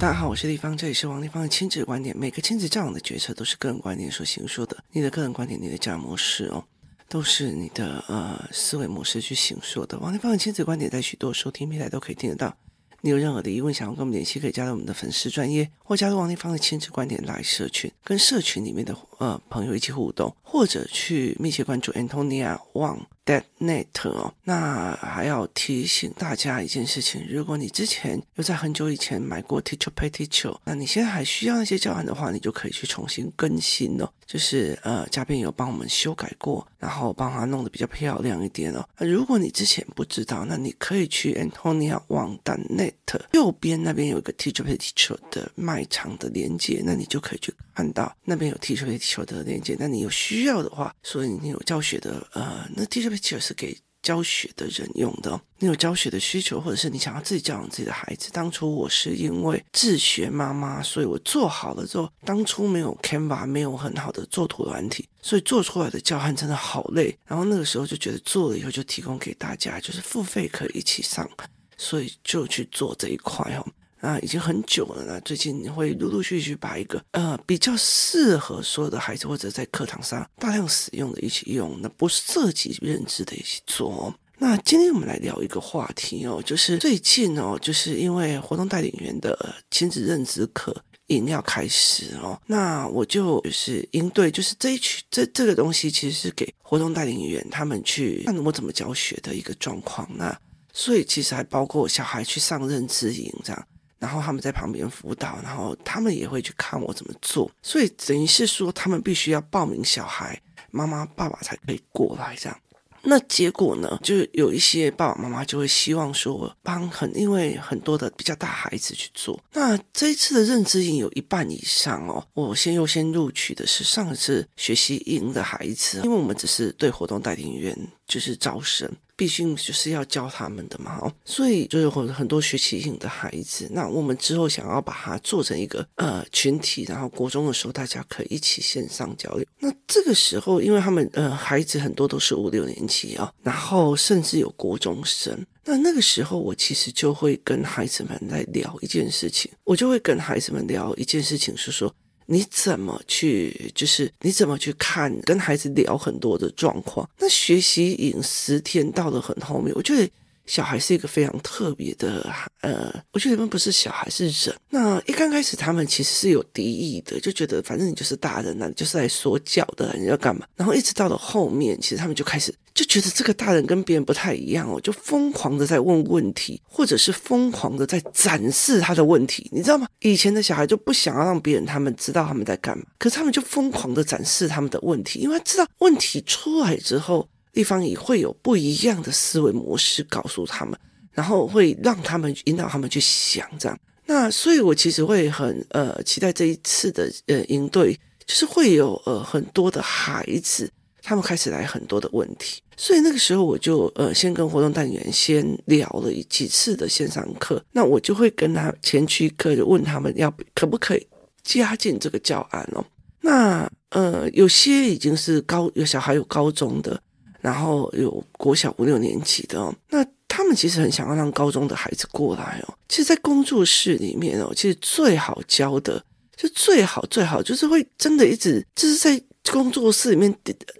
大家好，我是立方，这里是王立方的亲子观点。每个亲子教养的决策都是个人观点所形塑的，你的个人观点，你的教养模式哦，都是你的呃思维模式去形塑的。王立芳的亲子观点在许多收听平台都可以听得到。你有任何的疑问，想要跟我们联系，可以加入我们的粉丝专业，或加入王立芳的亲子观点来社群，跟社群里面的呃朋友一起互动，或者去密切关注 Antonia Wang dot net 哦。那还要提醒大家一件事情：如果你之前有在很久以前买过 Teacher Pay Teacher，那你现在还需要那些教案的话，你就可以去重新更新哦。就是呃，嘉宾有帮我们修改过，然后帮他弄得比较漂亮一点哦。那如果你之前不知道，那你可以去 Antonia Wang dot net。右边那边有一个 Teacher Pay Teacher 的卖场的链接，那你就可以去看到那边有 Teacher Pay Teacher 的链接。那你有需要的话，所以你有教学的呃，那 Teacher Pay Teacher 是给教学的人用的。你有教学的需求，或者是你想要自己教养自己的孩子。当初我是因为自学妈妈，所以我做好了之后，当初没有 Canva，没有很好的作图软体，所以做出来的教案真的好累。然后那个时候就觉得做了以后就提供给大家，就是付费可以一起上。所以就去做这一块哦，啊，已经很久了呢。最近会陆陆续续把一个呃比较适合所有的孩子或者在课堂上大量使用的一起用，那不涉及认知的一起做。那今天我们来聊一个话题哦，就是最近哦，就是因为活动带领员的亲子认知课营要开始哦，那我就就是应对就是这一群这这个东西其实是给活动带领员他们去看我怎么教学的一个状况那。所以其实还包括小孩去上认知营这样，然后他们在旁边辅导，然后他们也会去看我怎么做。所以等于是说，他们必须要报名小孩，妈妈爸爸才可以过来这样。那结果呢，就有一些爸爸妈妈就会希望说，帮很因为很多的比较大孩子去做。那这一次的认知营有一半以上哦，我先优先录取的是上一次学习营的孩子，因为我们只是对活动带领员就是招生。毕竟就是要教他们的嘛，哦，所以就有很很多学习型的孩子。那我们之后想要把它做成一个呃群体，然后国中的时候大家可以一起线上交流。那这个时候，因为他们呃孩子很多都是五六年级啊，然后甚至有国中生。那那个时候，我其实就会跟孩子们来聊一件事情，我就会跟孩子们聊一件事情，是说。你怎么去？就是你怎么去看？跟孩子聊很多的状况。那学习饮食天到了很后面，我觉得小孩是一个非常特别的，呃，我觉得他们不是小孩，是人。那一刚开始，他们其实是有敌意的，就觉得反正你就是大人，那你就是来说教的，你要干嘛？然后一直到了后面，其实他们就开始。就觉得这个大人跟别人不太一样哦，就疯狂的在问问题，或者是疯狂的在展示他的问题，你知道吗？以前的小孩就不想要让别人他们知道他们在干嘛，可是他们就疯狂的展示他们的问题，因为他知道问题出来之后，地方也会有不一样的思维模式告诉他们，然后会让他们引导他们去想这样。那所以，我其实会很呃期待这一次的呃营队，就是会有呃很多的孩子。他们开始来很多的问题，所以那个时候我就呃先跟活动单元先聊了几次的线上课，那我就会跟他前驱课就问他们要可不可以加进这个教案哦。那呃有些已经是高有小孩有高中的，然后有国小五六年级的哦，那他们其实很想要让高中的孩子过来哦。其实，在工作室里面哦，其实最好教的就最好最好就是会真的一直就是在。工作室里面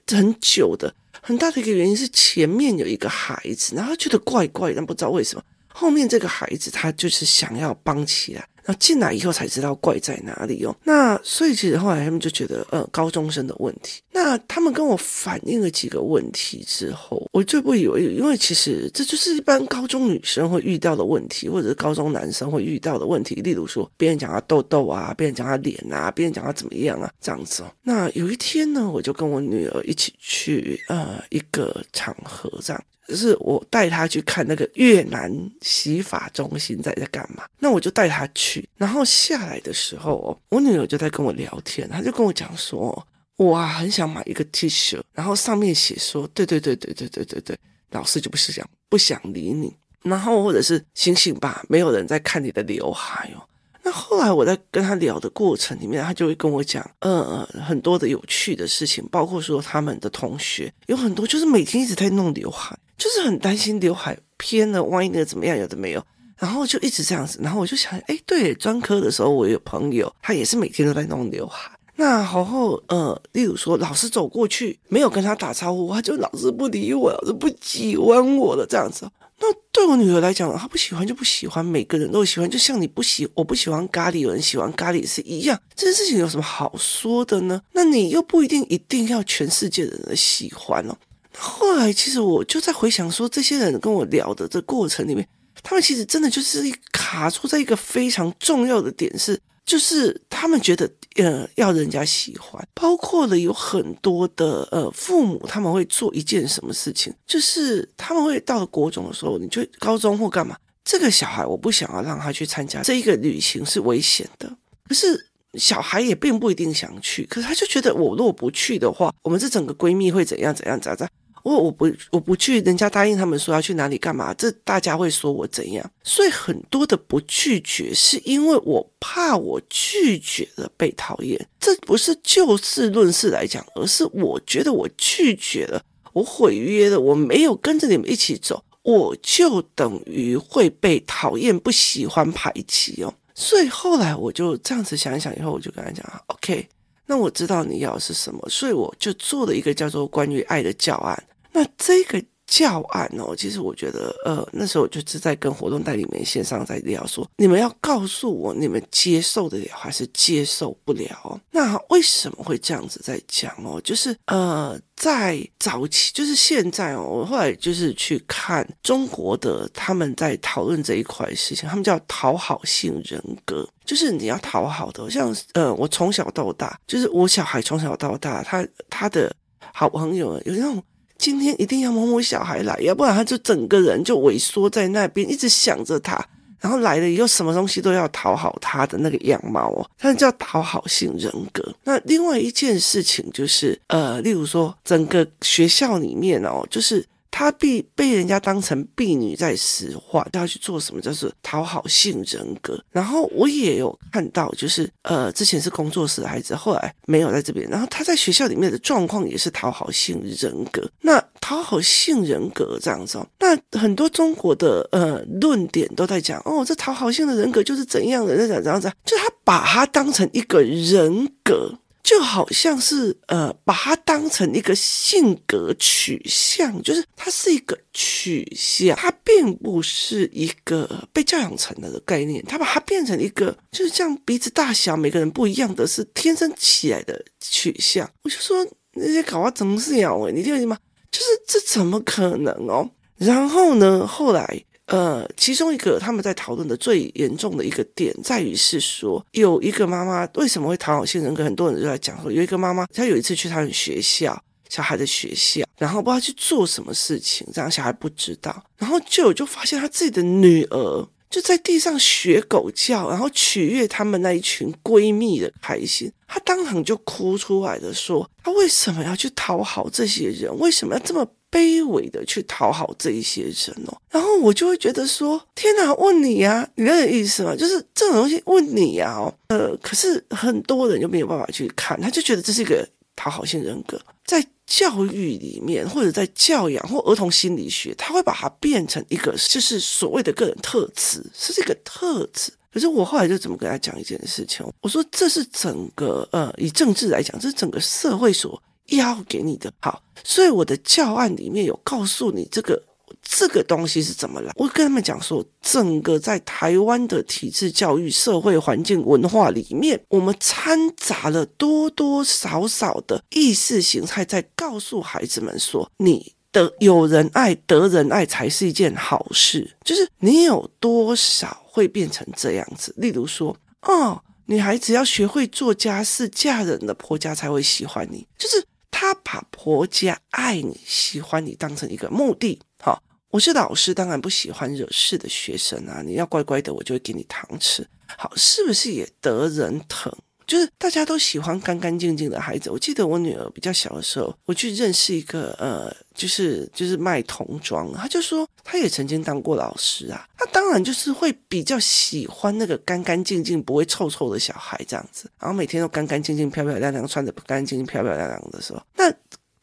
很久的很大的一个原因是前面有一个孩子，然后觉得怪怪，但不知道为什么。后面这个孩子他就是想要帮起来。然后进来以后才知道怪在哪里哦。那所以其实后来他们就觉得，呃，高中生的问题。那他们跟我反映了几个问题之后，我最不以为意，因为其实这就是一般高中女生会遇到的问题，或者是高中男生会遇到的问题。例如说，别人讲他痘痘啊，别人讲他脸啊，别人讲他怎么样啊，这样子哦。那有一天呢，我就跟我女儿一起去呃一个场合，这样。只是我带他去看那个越南洗发中心在在干嘛，那我就带他去，然后下来的时候，我女儿就在跟我聊天，她就跟我讲说，我啊很想买一个 T 恤，然后上面写说，对对对对对对对对，老师就不是这样，不想理你，然后或者是醒醒吧，没有人在看你的刘海哦。那后来我在跟他聊的过程里面，他就会跟我讲，呃，很多的有趣的事情，包括说他们的同学有很多就是每天一直在弄刘海。就是很担心刘海偏了，万一那怎么样？有的没有，然后就一直这样子，然后我就想，哎，对，专科的时候我有朋友，他也是每天都在弄刘海。那然后呃，例如说老师走过去没有跟他打招呼，他就老是不理我，老是不喜欢我了这样子。那对我女儿来讲，她不喜欢就不喜欢，每个人都喜欢，就像你不喜我不喜欢咖喱，有人喜欢咖喱是一样。这件事情有什么好说的呢？那你又不一定一定要全世界的人喜欢哦。后来其实我就在回想说，这些人跟我聊的这过程里面。他们其实真的就是卡住在一个非常重要的点是，就是他们觉得呃要人家喜欢，包括了有很多的呃父母他们会做一件什么事情，就是他们会到了国中的时候，你就高中或干嘛，这个小孩我不想要让他去参加这一个旅行是危险的，可是小孩也并不一定想去，可是他就觉得我如果不去的话，我们这整个闺蜜会怎样怎样咋咋。我我不我不去，人家答应他们说要去哪里干嘛，这大家会说我怎样？所以很多的不拒绝，是因为我怕我拒绝了被讨厌。这不是就事论事来讲，而是我觉得我拒绝了，我毁约了，我没有跟着你们一起走，我就等于会被讨厌、不喜欢、排挤哦。所以后来我就这样子想一想，以后我就跟他讲：“OK，那我知道你要的是什么，所以我就做了一个叫做关于爱的教案。”那这个教案哦，其实我觉得，呃，那时候我就是在跟活动代理们线上在聊说，你们要告诉我，你们接受得了还是接受不了？那为什么会这样子在讲哦？就是呃，在早期，就是现在哦，我后来就是去看中国的他们在讨论这一块事情，他们叫讨好性人格，就是你要讨好的，像呃，我从小到大，就是我小孩从小到大，他他的好朋友有那种。今天一定要某某小孩来，要不然他就整个人就萎缩在那边，一直想着他，然后来了以后什么东西都要讨好他的那个样貌哦，他叫讨好型人格。那另外一件事情就是，呃，例如说整个学校里面哦，就是。他被被人家当成婢女在使唤，要去做什么，就是讨好性人格。然后我也有看到，就是呃，之前是工作室的孩子，后来没有在这边。然后他在学校里面的状况也是讨好性人格。那讨好性人格这样子哦，那很多中国的呃论点都在讲哦，这讨好性的人格就是怎样的，那讲怎样子，就他把他当成一个人格。就好像是呃，把它当成一个性格取向，就是它是一个取向，它并不是一个被教养成的概念。它把它变成一个，就是这样鼻子大小每个人不一样的是天生起来的取向。我就说那些搞啊，怎么是鸟诶？你听懂吗？就是这怎么可能哦？然后呢，后来。呃，其中一个他们在讨论的最严重的一个点，在于是说，有一个妈妈为什么会讨好性人格？很多人就在讲说，有一个妈妈，她有一次去他们学校，小孩的学校，然后不知道去做什么事情，这样小孩不知道，然后就有就发现他自己的女儿就在地上学狗叫，然后取悦他们那一群闺蜜的开心，她当场就哭出来的说，她为什么要去讨好这些人？为什么要这么？卑微的去讨好这一些人哦，然后我就会觉得说：天哪，问你呀，你那个意思吗？就是这种东西问你呀，哦，呃，可是很多人就没有办法去看，他就觉得这是一个讨好性人格，在教育里面或者在教养或儿童心理学，他会把它变成一个就是所谓的个人特质，是这个特质。可是我后来就怎么跟他讲一件事情，我说这是整个呃，以政治来讲，这是整个社会所。要给你的好，所以我的教案里面有告诉你这个这个东西是怎么来。我跟他们讲说，整个在台湾的体制教育、社会环境、文化里面，我们掺杂了多多少少的意识形态，在告诉孩子们说，你的有人爱、得人爱才是一件好事。就是你有多少会变成这样子？例如说，哦，女孩子要学会做家事，嫁人的婆家才会喜欢你，就是。他把婆家爱你、喜欢你当成一个目的。好，我是老师，当然不喜欢惹事的学生啊。你要乖乖的，我就会给你糖吃。好，是不是也得人疼？就是大家都喜欢干干净净的孩子。我记得我女儿比较小的时候，我去认识一个呃，就是就是卖童装，他就说他也曾经当过老师啊。他当然就是会比较喜欢那个干干净净、不会臭臭的小孩这样子，然后每天都干干净净、漂漂亮亮，穿得干干净净、漂漂亮亮的时候，那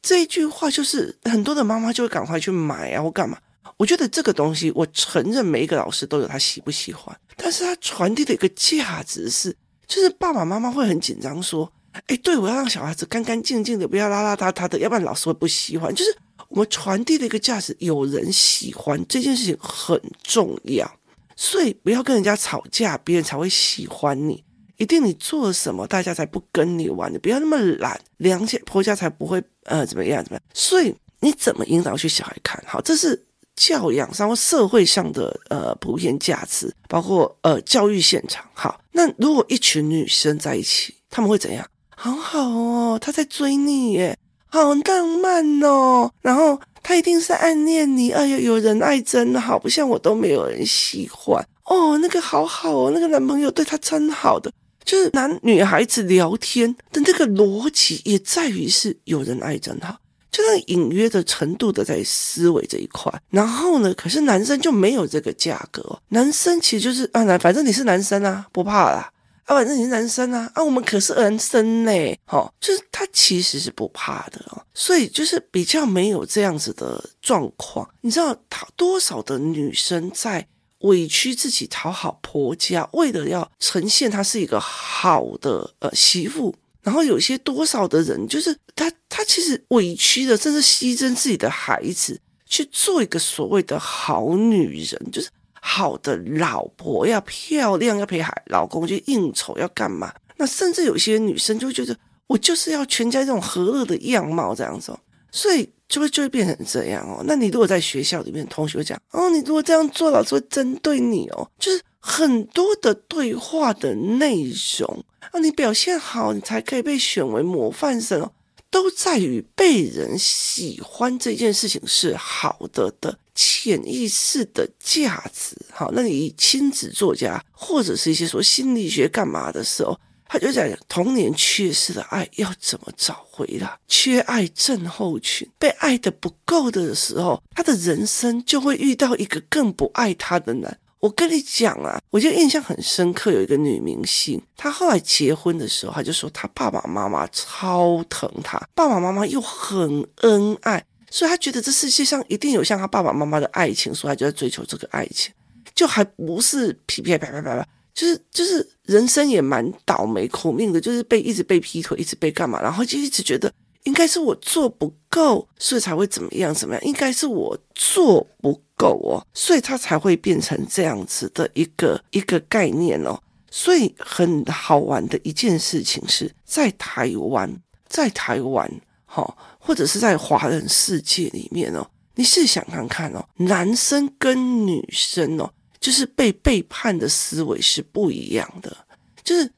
这一句话就是很多的妈妈就会赶快去买啊或干嘛。我觉得这个东西，我承认每一个老师都有他喜不喜欢，但是他传递的一个价值是，就是爸爸妈妈会很紧张，说，哎，对，我要让小孩子干干净净的，不要邋邋遢遢的，要不然老师会不喜欢。就是我们传递的一个价值，有人喜欢这件事情很重要，所以不要跟人家吵架，别人才会喜欢你。一定你做了什么，大家才不跟你玩。你不要那么懒，良家婆家才不会呃怎么样怎么样。所以你怎么引导去小孩看好？这是教养上或社会上的呃普遍价值，包括呃教育现场。好，那如果一群女生在一起，他们会怎样？好好哦，他在追你耶，好浪漫哦。然后他一定是暗恋你。哎呀，有人爱真好，不像我都没有人喜欢哦。那个好好哦，那个男朋友对他真好的。就是男女孩子聊天的那个逻辑，也在于是有人爱真好，就那隐约的程度的在思维这一块。然后呢，可是男生就没有这个价格，男生其实就是啊，反正你是男生啊，不怕啦，啊，反正你是男生啊，啊，我们可是男生呢，哦，就是他其实是不怕的哦，所以就是比较没有这样子的状况。你知道他多少的女生在？委屈自己讨好婆家，为了要呈现她是一个好的呃媳妇，然后有些多少的人就是他他其实委屈的，甚至牺牲自己的孩子去做一个所谓的好女人，就是好的老婆，要漂亮，要陪孩老公去应酬，要干嘛？那甚至有些女生就觉得我就是要全家这种和乐的样貌这样子，哦所以。就会就会变成这样哦。那你如果在学校里面，同学讲哦，你如果这样做，老师会针对你哦。就是很多的对话的内容啊，你表现好，你才可以被选为模范生哦。都在于被人喜欢这件事情是好的的潜意识的价值。好，那你以亲子作家或者是一些说心理学干嘛的时候。他就讲童年缺失的爱要怎么找回来？缺爱症候群，被爱的不够的时候，他的人生就会遇到一个更不爱他的男。我跟你讲啊，我就印象很深刻，有一个女明星，她后来结婚的时候，她就说她爸爸妈妈超疼她，爸爸妈妈又很恩爱，所以他觉得这世界上一定有像他爸爸妈妈的爱情，所以他就在追求这个爱情，就还不是噼噼啪啪啪啪。就是就是人生也蛮倒霉苦命的，就是被一直被劈腿，一直被干嘛，然后就一直觉得应该是我做不够，所以才会怎么样怎么样，应该是我做不够哦，所以他才会变成这样子的一个一个概念哦。所以很好玩的一件事情是在台湾，在台湾哈、哦，或者是在华人世界里面哦，你试想看看哦，男生跟女生哦。就是被背叛的思维是不一样的，就是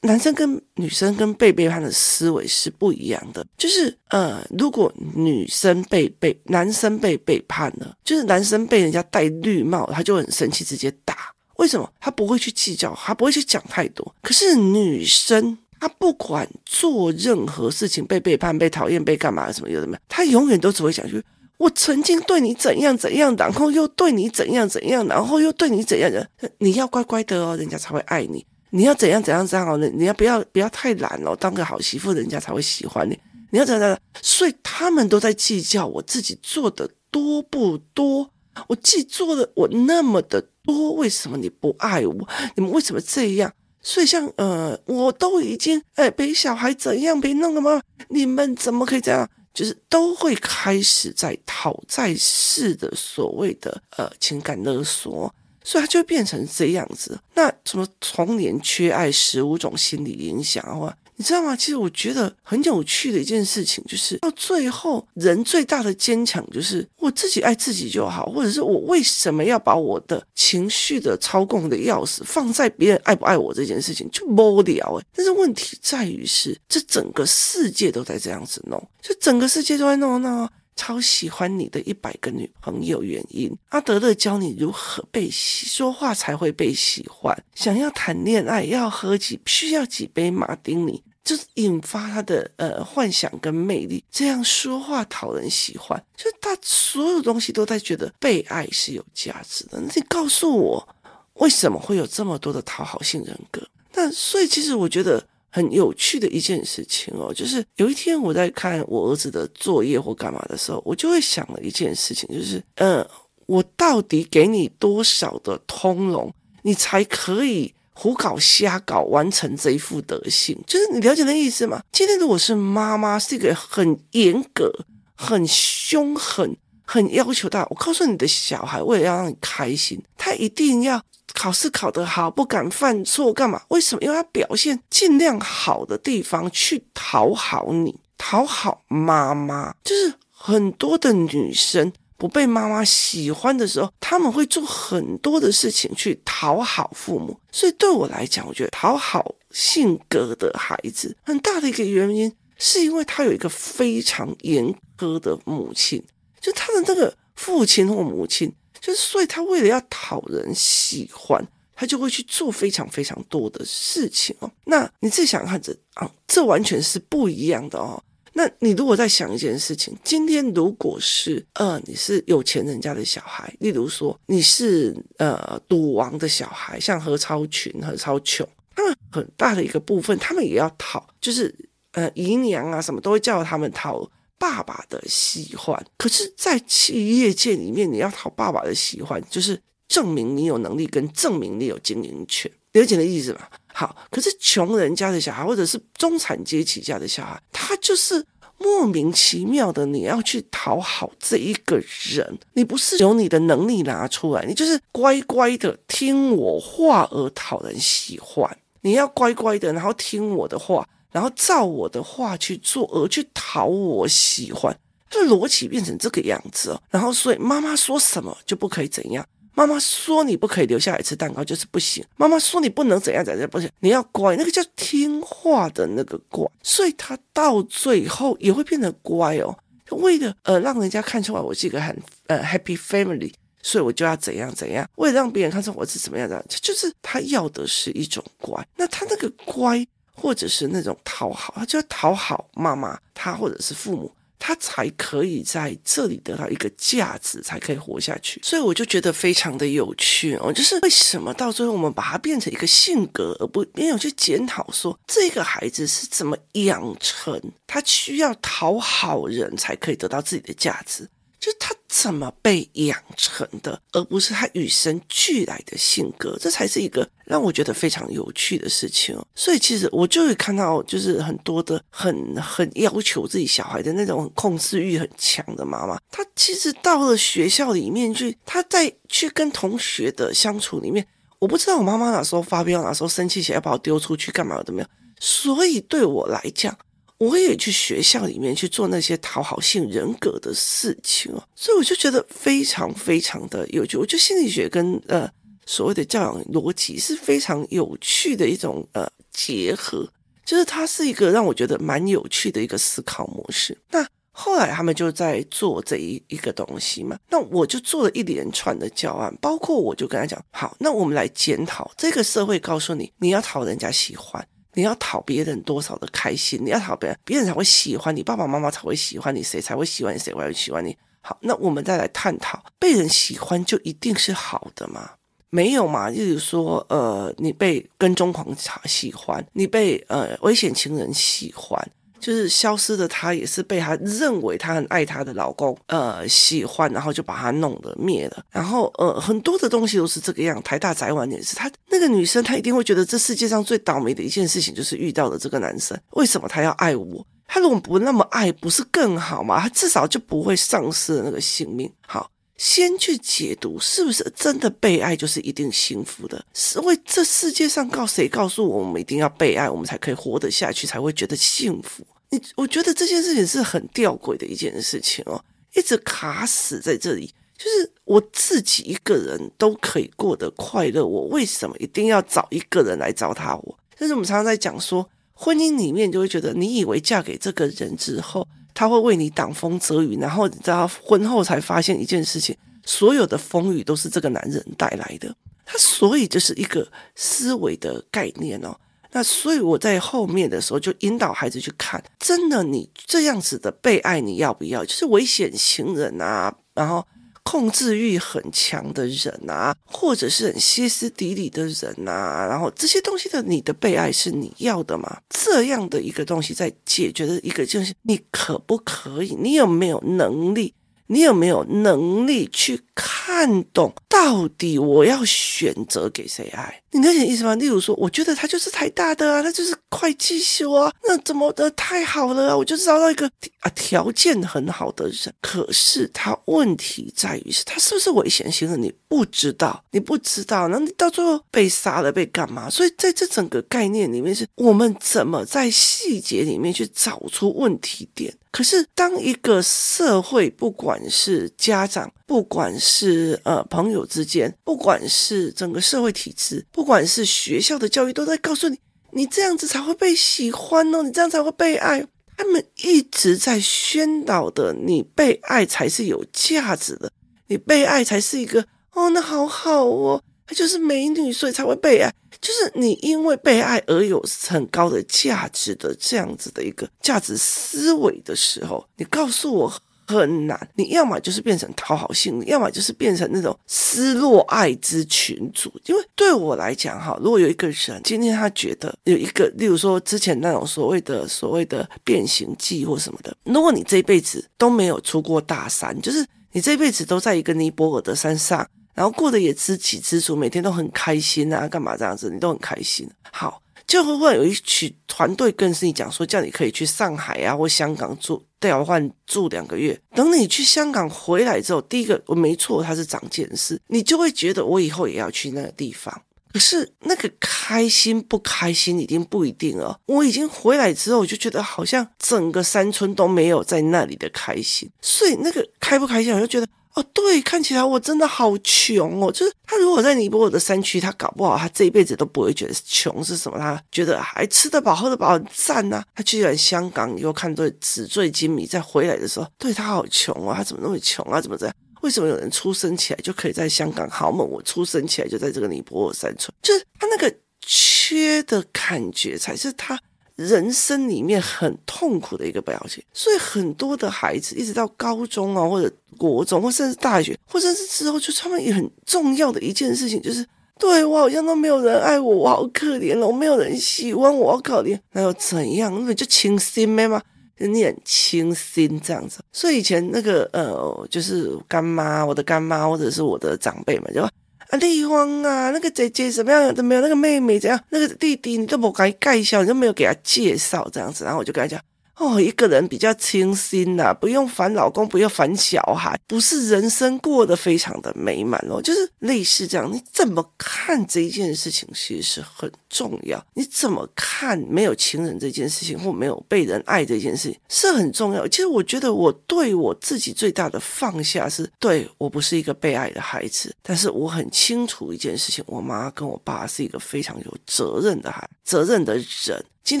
男生跟女生跟被背叛的思维是不一样的。就是呃，如果女生被被男生被背叛了，就是男生被人家戴绿帽，他就很生气，直接打。为什么？他不会去计较，他不会去讲太多。可是女生，他不管做任何事情，被背叛、被讨厌、被干嘛什么有什么，样？他永远都只会想去。我曾经对你怎样怎样，然后又对你怎样怎样，然后又对你怎样的，你要乖乖的哦，人家才会爱你。你要怎样怎样这样哦，你要不要不要太懒哦，当个好媳妇，人家才会喜欢你。你要怎样怎样，所以他们都在计较我自己做的多不多。我既做了我那么的多，为什么你不爱我？你们为什么这样？所以像呃，我都已经哎被小孩怎样被弄了吗？你们怎么可以这样？就是都会开始在讨债式的所谓的呃情感勒索，所以它就变成这样子。那什么童年缺爱十五种心理影响的话。你知道吗？其实我觉得很有趣的一件事情，就是到最后，人最大的坚强就是我自己爱自己就好，或者是我为什么要把我的情绪的操控的钥匙放在别人爱不爱我这件事情，就无聊诶。但是问题在于是，这整个世界都在这样子弄，就整个世界都在弄弄。超喜欢你的一百个女朋友原因，阿德勒教你如何被喜说话才会被喜欢。想要谈恋爱要喝几需要几杯马丁尼，就是引发他的呃幻想跟魅力。这样说话讨人喜欢，就是他所有东西都在觉得被爱是有价值的。那你告诉我，为什么会有这么多的讨好性人格？那所以其实我觉得。很有趣的一件事情哦，就是有一天我在看我儿子的作业或干嘛的时候，我就会想了一件事情，就是，嗯，我到底给你多少的通融，你才可以胡搞瞎搞完成这一副德行？就是你了解那意思吗？今天如果是妈妈是一个很严格、很凶狠、很要求大，我告诉你的小孩，为了要让你开心，他一定要考试考得好，不敢犯错，干嘛？为什么？因为他表现尽量好的地方去讨好你，讨好妈妈，就是很多的女生。不被妈妈喜欢的时候，他们会做很多的事情去讨好父母。所以对我来讲，我觉得讨好性格的孩子很大的一个原因，是因为他有一个非常严苛的母亲，就他的那个父亲或母亲，就是所以他为了要讨人喜欢，他就会去做非常非常多的事情哦。那你自己想看着啊，这完全是不一样的哦。那你如果在想一件事情，今天如果是呃你是有钱人家的小孩，例如说你是呃赌王的小孩，像何超群、何超琼，他们很大的一个部分，他们也要讨，就是呃姨娘啊什么都会叫他们讨爸爸的喜欢。可是，在企业界里面，你要讨爸爸的喜欢，就是证明你有能力，跟证明你有经营权，了解的意思吗？好，可是穷人家的小孩，或者是中产阶级家的小孩，他就是莫名其妙的，你要去讨好这一个人，你不是有你的能力拿出来，你就是乖乖的听我话而讨人喜欢。你要乖乖的，然后听我的话，然后照我的话去做，而去讨我喜欢，这逻辑变成这个样子哦。然后，所以妈妈说什么就不可以怎样。妈妈说你不可以留下来吃蛋糕，就是不行。妈妈说你不能怎样怎样，不行，你要乖，那个叫听话的那个乖。所以他到最后也会变得乖哦。为了呃让人家看出来我是一个很呃 happy family，所以我就要怎样怎样。为了让别人看出我是怎么样的，就是他要的是一种乖。那他那个乖，或者是那种讨好，他就要讨好妈妈，他或者是父母。他才可以在这里得到一个价值，才可以活下去。所以我就觉得非常的有趣哦，就是为什么到最后我们把它变成一个性格，而不没有去检讨说这个孩子是怎么养成，他需要讨好人才可以得到自己的价值。就他怎么被养成的，而不是他与生俱来的性格，这才是一个让我觉得非常有趣的事情哦。所以其实我就会看到，就是很多的很很要求自己小孩的那种控制欲很强的妈妈，她其实到了学校里面去，她在去跟同学的相处里面，我不知道我妈妈哪时候发飙，哪时候生气起来要把我丢出去干嘛的没有。所以对我来讲。我也去学校里面去做那些讨好性人格的事情哦，所以我就觉得非常非常的有趣。我觉得心理学跟呃所谓的教养逻辑是非常有趣的一种呃结合，就是它是一个让我觉得蛮有趣的一个思考模式。那后来他们就在做这一一个东西嘛，那我就做了一连串的教案，包括我就跟他讲，好，那我们来检讨这个社会告诉你，你要讨人家喜欢。你要讨别人多少的开心？你要讨别人，别人才会喜欢你，爸爸妈妈才会喜欢你，谁才会喜欢你？谁会喜欢你？好，那我们再来探讨，被人喜欢就一定是好的吗？没有嘛？例如说，呃，你被跟踪狂喜欢，你被呃危险情人喜欢。就是消失的她，也是被她认为她很爱她的老公，呃，喜欢，然后就把她弄得灭了。然后，呃，很多的东西都是这个样。台大宅晚也是她那个女生，她一定会觉得这世界上最倒霉的一件事情就是遇到了这个男生。为什么他要爱我？他如果不那么爱，不是更好吗？他至少就不会丧失了那个性命。好，先去解读是不是真的被爱就是一定幸福的？是为这世界上告谁告诉我，我们一定要被爱，我们才可以活得下去，才会觉得幸福。你我觉得这件事情是很吊诡的一件事情哦，一直卡死在这里。就是我自己一个人都可以过得快乐，我为什么一定要找一个人来糟蹋我？但是我们常常在讲说，婚姻里面就会觉得，你以为嫁给这个人之后，他会为你挡风遮雨，然后你知道婚后才发现一件事情，所有的风雨都是这个男人带来的。他所以就是一个思维的概念哦。那所以我在后面的时候就引导孩子去看，真的你这样子的被爱，你要不要？就是危险情人啊，然后控制欲很强的人啊，或者是很歇斯底里的人啊，然后这些东西的你的被爱是你要的吗？这样的一个东西在解决的一个就是你可不可以？你有没有能力？你有没有能力去看懂到底我要选择给谁爱？你能理解意思吗？例如说，我觉得他就是台大的啊，他就是会计修啊，那怎么的太好了啊？我就找到一个啊条件很好的人，可是他问题在于是他是不是危险性的？你不知道，你不知道，那你到最后被杀了被干嘛？所以在这整个概念里面，是我们怎么在细节里面去找出问题点？可是当一个社会，不管是家长，不管是呃朋友之间，不管是整个社会体制，不管是学校的教育，都在告诉你，你这样子才会被喜欢哦，你这样才会被爱。他们一直在宣导的，你被爱才是有价值的，你被爱才是一个哦，那好好哦。她就是美女，所以才会被爱。就是你因为被爱而有很高的价值的这样子的一个价值思维的时候，你告诉我很难。你要么就是变成讨好型，要么就是变成那种失落爱之群主。因为对我来讲，哈，如果有一个人今天他觉得有一个，例如说之前那种所谓的所谓的变形记或什么的，如果你这一辈子都没有出过大山，就是你这一辈子都在一个尼泊尔的山上。然后过得也知己知足，每天都很开心啊，干嘛这样子？你都很开心。好，就会会有一群团队跟你讲说，叫你可以去上海啊或香港住调换住两个月。等你去香港回来之后，第一个我没错，它是长见识，你就会觉得我以后也要去那个地方。可是那个开心不开心已经不一定了。我已经回来之后，我就觉得好像整个山村都没有在那里的开心。所以那个开不开心，我就觉得。哦，对，看起来我真的好穷哦。就是他如果在尼泊尔的山区，他搞不好他这一辈子都不会觉得穷是什么，他觉得还吃得饱、喝得饱，很赞呐、啊。他去完香港以后，看对纸醉金迷，再回来的时候，对他好穷哦，他怎么那么穷啊？怎么这样？为什么有人出生起来就可以在香港豪门？我出生起来就在这个尼泊尔山村，就是他那个缺的感觉才是他。人生里面很痛苦的一个表现，所以很多的孩子一直到高中啊，或者国中，或甚至大学，或者是之后，就他们也很重要的一件事情，就是对我好像都没有人爱我，我好可怜哦，没有人喜欢我，好可怜，那又怎样？那不就清心没嘛，你很清心这样子。所以以前那个呃，就是干妈，我的干妈，或者是我的长辈们，就。啊，丽芳啊，那个姐姐怎么样都没有，那个妹妹怎样，那个弟弟你都不敢介绍，你都没有给他介绍这样子，然后我就跟他讲。哦，一个人比较清新呐、不用烦老公，不用烦小孩，不是人生过得非常的美满哦，就是类似这样。你怎么看这一件事情，其实是很重要。你怎么看没有情人这件事情，或没有被人爱这件事情，是很重要。其实我觉得我对我自己最大的放下是，对我不是一个被爱的孩子，但是我很清楚一件事情，我妈跟我爸是一个非常有责任的孩，责任的人。今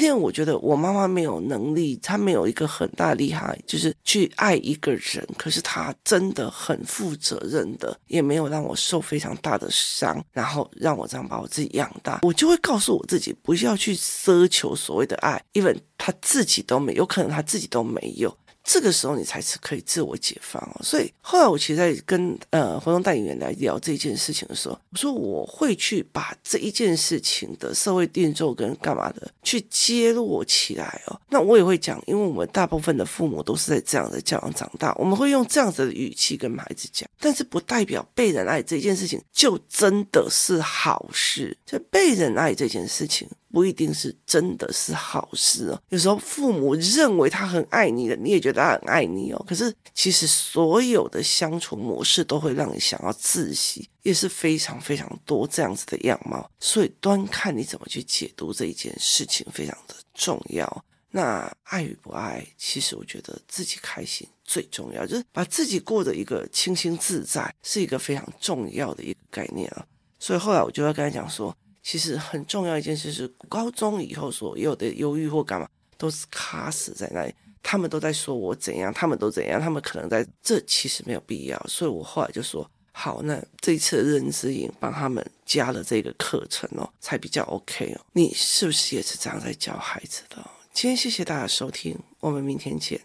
天我觉得我妈妈没有能力，她没有一个很大厉害，就是去爱一个人。可是她真的很负责任的，也没有让我受非常大的伤，然后让我这样把我自己养大。我就会告诉我自己，不要去奢求所谓的爱，因为她自己都没有，有可能她自己都没有。这个时候你才是可以自我解放哦，所以后来我其实在跟呃活动代理员来聊这件事情的时候，我说我会去把这一件事情的社会定做跟干嘛的去揭露起来哦。那我也会讲，因为我们大部分的父母都是在这样的教养长大，我们会用这样子的语气跟孩子讲，但是不代表被人爱这件事情就真的是好事，就被人爱这件事情。不一定是真的是好事哦。有时候父母认为他很爱你的，你也觉得他很爱你哦。可是其实所有的相处模式都会让你想要窒息，也是非常非常多这样子的样貌。所以端看你怎么去解读这一件事情，非常的重要。那爱与不爱，其实我觉得自己开心最重要，就是把自己过得一个清新自在，是一个非常重要的一个概念啊。所以后来我就要跟他讲说。其实很重要一件事是，高中以后所有的忧郁或干嘛，都是卡死在那里。他们都在说我怎样，他们都怎样，他们可能在这其实没有必要。所以我后来就说，好，那这次的认知营帮他们加了这个课程哦，才比较 OK 哦。你是不是也是这样在教孩子的？今天谢谢大家收听，我们明天见。